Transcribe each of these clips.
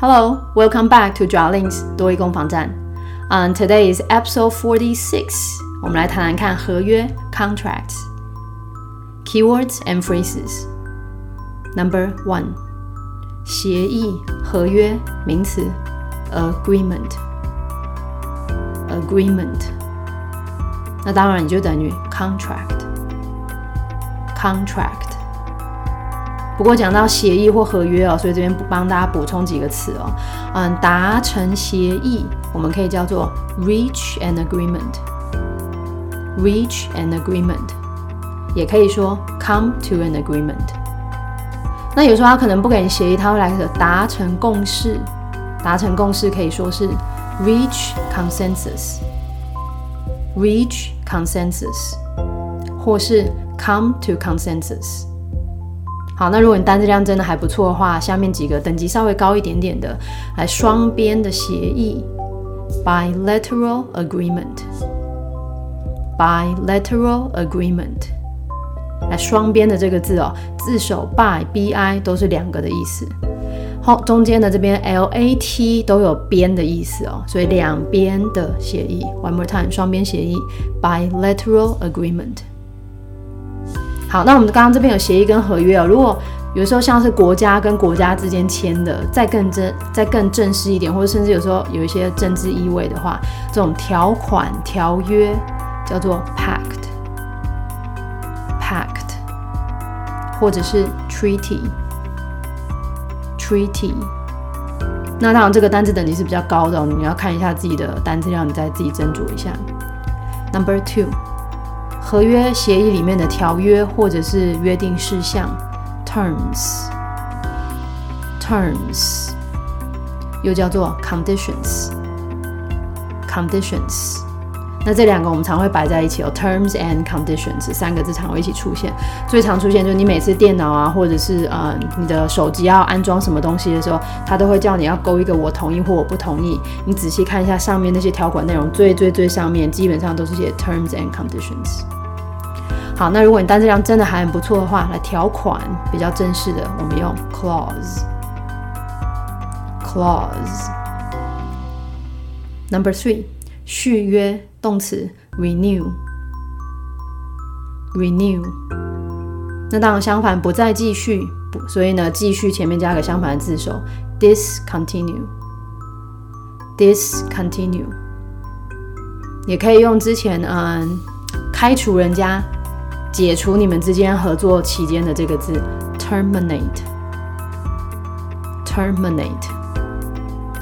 Hello, welcome back to Drawlings 多益攻防战。On today's episode forty six，我们来谈谈看合约 contracts keywords and phrases. Number one，协议合约名词 agreement agreement，那当然你就等于 contract contract。 不过讲到协议或合约哦，所以这边帮大家补充几个词哦。嗯，达成协议，我们可以叫做 reach an agreement，reach an agreement，也可以说 come to an agreement。那有时候他可能不给你协议，他会来个达成共识，达成共识可以说是 reach consensus，reach consensus，或是 come to consensus。好，那如果你单字量真的还不错的话，下面几个等级稍微高一点点的，来双边的协议，bilateral agreement，bilateral agreement，来双边的这个字哦，字首 by b i 都是两个的意思，好，中间的这边 l a t 都有边的意思哦，所以两边的协议，one more time，双边协议，bilateral agreement。好，那我们刚刚这边有协议跟合约哦。如果有时候像是国家跟国家之间签的，再更正、再更正式一点，或者甚至有时候有一些政治意味的话，这种条款、条约叫做 pact，pact，或者是 treaty，treaty。那当然这个单词等级是比较高的，你要看一下自己的单词量，你再自己斟酌一下。Number two。合约协议里面的条约或者是约定事项，terms，terms，又叫做 conditions，conditions。那这两个我们常会摆在一起哦，terms and conditions 三个字常会一起出现。最常出现就是你每次电脑啊，或者是呃你的手机要安装什么东西的时候，它都会叫你要勾一个我同意或我不同意。你仔细看一下上面那些条款内容，最最最上面基本上都是写 terms and conditions。好，那如果你单词量真的还很不错的话，来条款比较正式的，我们用 clause，clause。Number three，续约动词 renew，renew。那当然相反，不再继续，所以呢，继续前面加个相反的字首 discontinue，discontinue。也可以用之前嗯开除人家。解除你们之间合作期间的这个字，terminate，terminate，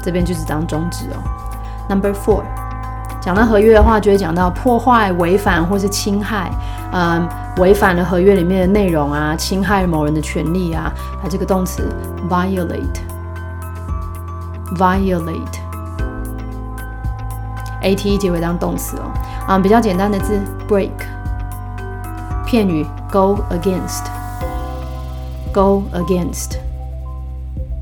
这边就是当终止哦。Number four，讲到合约的话，就会讲到破坏、违反或是侵害，嗯，违反了合约里面的内容啊，侵害某人的权利啊，它这个动词 violate，violate，a t e 结尾当动词哦。啊，比较简单的字 break。片语 go against，go against。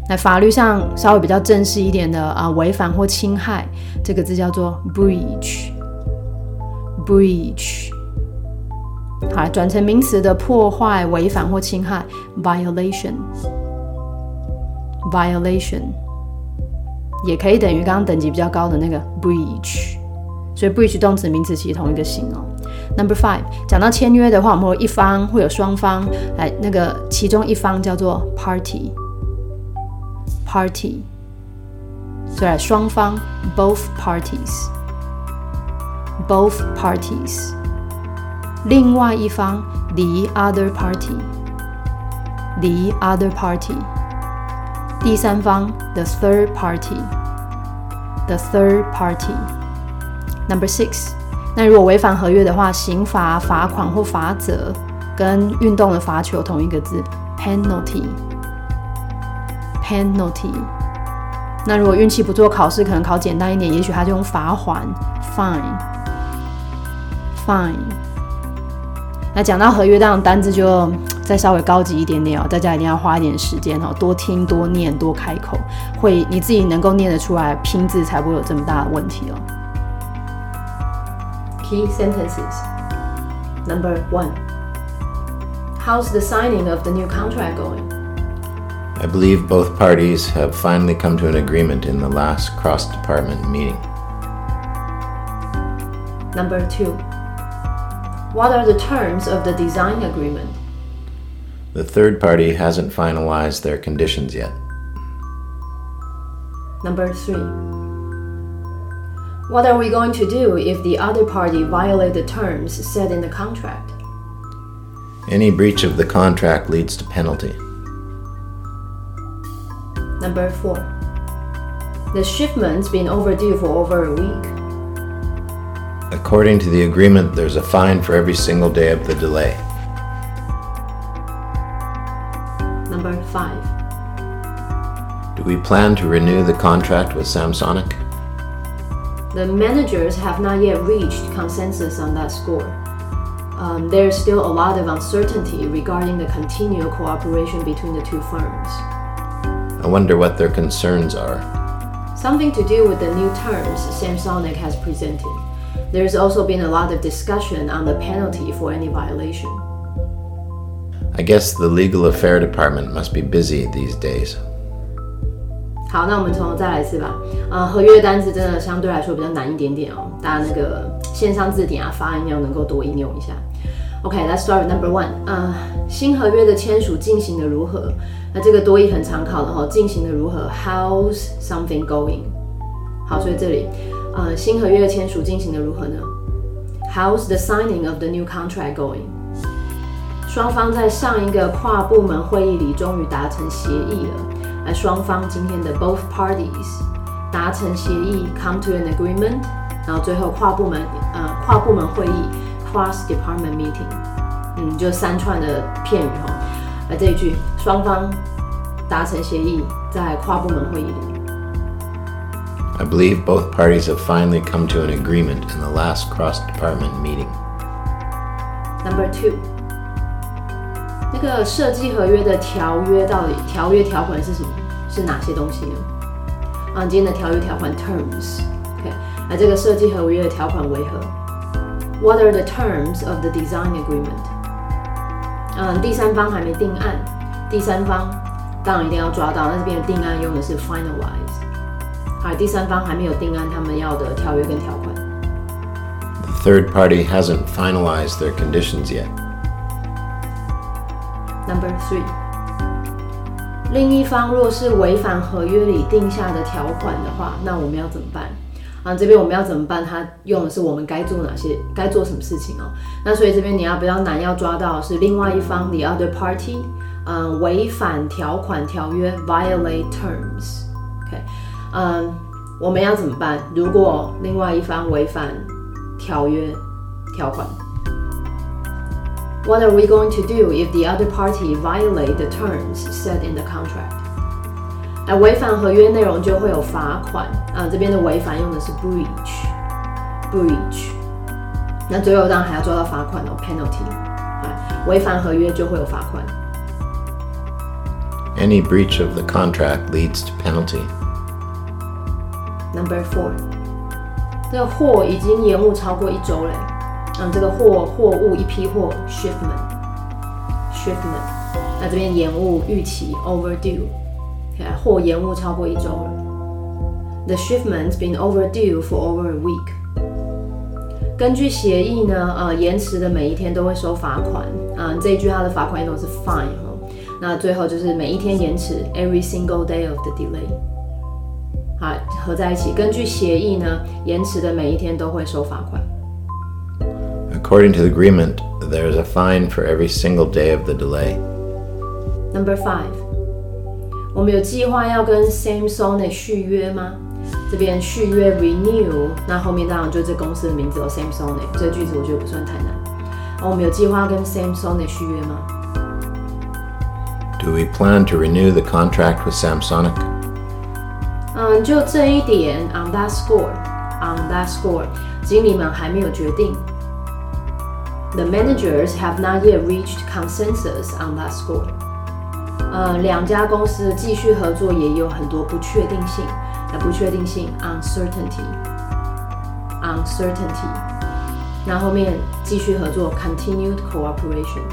那法律上稍微比较正式一点的啊，违反或侵害这个字叫做 breach，breach。好，转成名词的破坏、违反或侵害 violation，violation 也可以等于刚刚等级比较高的那个 breach。所以 breach 动词名词其实同一个形哦。Number five，讲到签约的话，我们会一方会有双方，来那个其中一方叫做 party，party，所以双方 both parties，both parties，另外一方 the other party，the other party，第三方 the third party，the third party。Number six。那如果违反合约的话，刑罚、罚款或罚则跟运动的罚球同一个字，penalty，penalty。那如果运气不错，考试可能考简单一点，也许他就用罚款，fine，fine。那讲到合约这样单字，就再稍微高级一点点哦，大家一定要花一点时间哦，多听、多念、多开口，会你自己能够念得出来，拼字才不会有这么大的问题哦。Key sentences. Number one. How's the signing of the new contract going? I believe both parties have finally come to an agreement in the last cross department meeting. Number two. What are the terms of the design agreement? The third party hasn't finalized their conditions yet. Number three. What are we going to do if the other party violates the terms set in the contract? Any breach of the contract leads to penalty. Number four. The shipment's been overdue for over a week. According to the agreement, there's a fine for every single day of the delay. Number five. Do we plan to renew the contract with Samsonic? The managers have not yet reached consensus on that score. Um, there's still a lot of uncertainty regarding the continued cooperation between the two firms. I wonder what their concerns are. Something to do with the new terms Samsonic has presented. There's also been a lot of discussion on the penalty for any violation. I guess the legal affair department must be busy these days. 好，那我们从头再来一次吧。呃，合约单词真的相对来说比较难一点点哦，大家那个线上字典啊，发音要能够多应用一下。OK，let's、start number one。呃，新合约的签署进行的如何？那这个多义很常考的哈，进行的如何？How's something going？好，所以这里呃，新合约的签署进行的如何呢？How's the signing of the new contract going？双方在上一个跨部门会议里终于达成协议了。来，双方今天的 both parties 达成协议，come to an agreement，然后最后跨部门呃跨部门会议 cross department meeting，嗯，就三串的片语哈。来这一句，双方达成协议，在跨部门会议里。 I believe both parties have finally come to an agreement in the last cross department meeting. Number two，那 个设计合约的条约到底条约条款是什么？是哪些东西呢？啊，今天的条约条款 terms，OK，、那这个设计合约的条款为何？What are the terms of the design agreement？嗯，第三方还没定案，第三方当然一定要抓到。那这边的定案用的是 finalize。好，第三方还没有定案，他们要的条约跟条款。The third party hasn't finalized their conditions yet. Number three，另一方若是违反合约里定下的条款的话，那我们要怎么办？啊，这边我们要怎么办？他用的是我们该做哪些，该做什么事情哦。那所以这边你要比较难要抓到是另外一方 the other party，嗯，违反条款条约 violate terms。OK，嗯，我们要怎么办？如果另外一方违反条约条款 ？What are we going to do if the other party violate the terms set in the contract？哎，违反合约内容就会有罚款啊。这边的违反用的是 breach，breach。那最后当然还要抓到罚款哦，penalty。哎，违反合约就会有罚款。 Any breach of the contract leads to penalty. Number four，这个货已经延误超过一周嘞。 嗯，这个货货物一批货 shipment，shipment。那这边延误预期 overdue，看货延误超过一周了。The shipment's been overdue for over a week。根据协议呢，呃，延迟的每一天都会收罚款。嗯，这一句它的罚款用的是 fine 哈。那最后就是每一天延迟，every single day of the delay。好，合在一起。根据协议呢，延迟的每一天都会收罚款。According to the agreement, there is a fine for every single day of the delay. Number five，我们有计划要跟 Samsung 续约吗？这边续约 renew，那后面当然就这公司的名字哦，Samsung。这个句子我觉得不算太难。哦，我们有计划跟 Samsung 续约吗？ Do we plan to renew the contract with Samsonic? 嗯，就这一点，on that score，on that score，经理们还没有决定。 The managers have not yet reached consensus on that score。呃，两家公司继续合作也有很多不确定性，那不确定性 uncertainty，uncertainty。那后面继续合作 continued cooperation。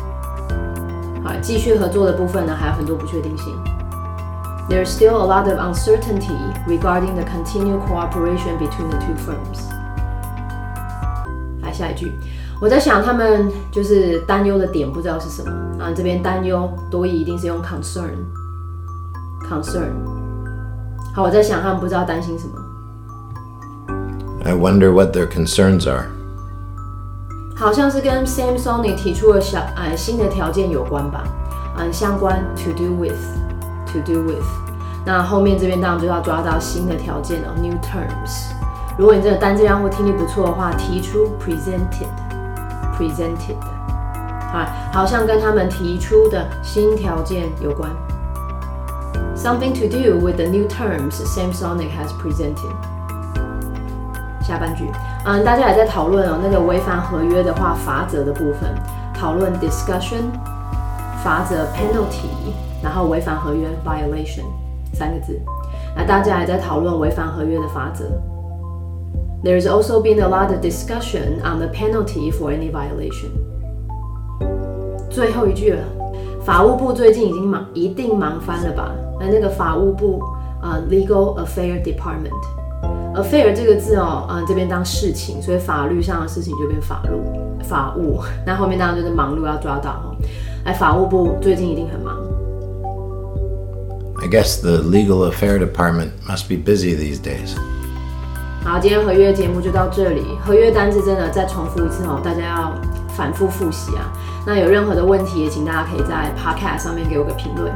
好，继续合作的部分呢还有很多不确定性。 There's still a lot of uncertainty regarding the continued cooperation between the two firms. 来下一句， 我在想他们就是担忧的点不知道是什么啊？这边担忧多义一定是用 concern，concern。好，我在想他们不知道担心什么。I wonder what their concerns are. 好像是跟 Samsung 提出了小呃新的条件有关吧，嗯，相关 to do with，to do with。那后面这边当然就要抓到新的条件了，new terms。如果你这个单字量或听力不错的话，提出 presented，presented，好，像跟他们提出的新条件有关。Something to do with the new terms Samsonic has presented。下半句，嗯，大家也在讨论哦，那个违反合约的话，罚则的部分，讨论 discussion，罚则 penalty，然后违反合约 violation 三个字。那大家也在讨论违反合约的罚则。There's also been a lot of discussion on the penalty for any violation。最后一句了，法务部最近已经忙，一定忙翻了吧？那那个法务部，呃，Legal Affair Department。affair 这个字哦，嗯，这边当事情，所以法律上的事情就变法律法务。那后面当然就是忙碌要抓到哦。哎，法务部最近一定很忙。 I guess the legal affair department must be busy these days. 好，今天合约节目就到这里。合约单字真的再重复一次哦，大家要反复复习啊。那有任何的问题，也请大家可以在 Podcast 上面给我个评论。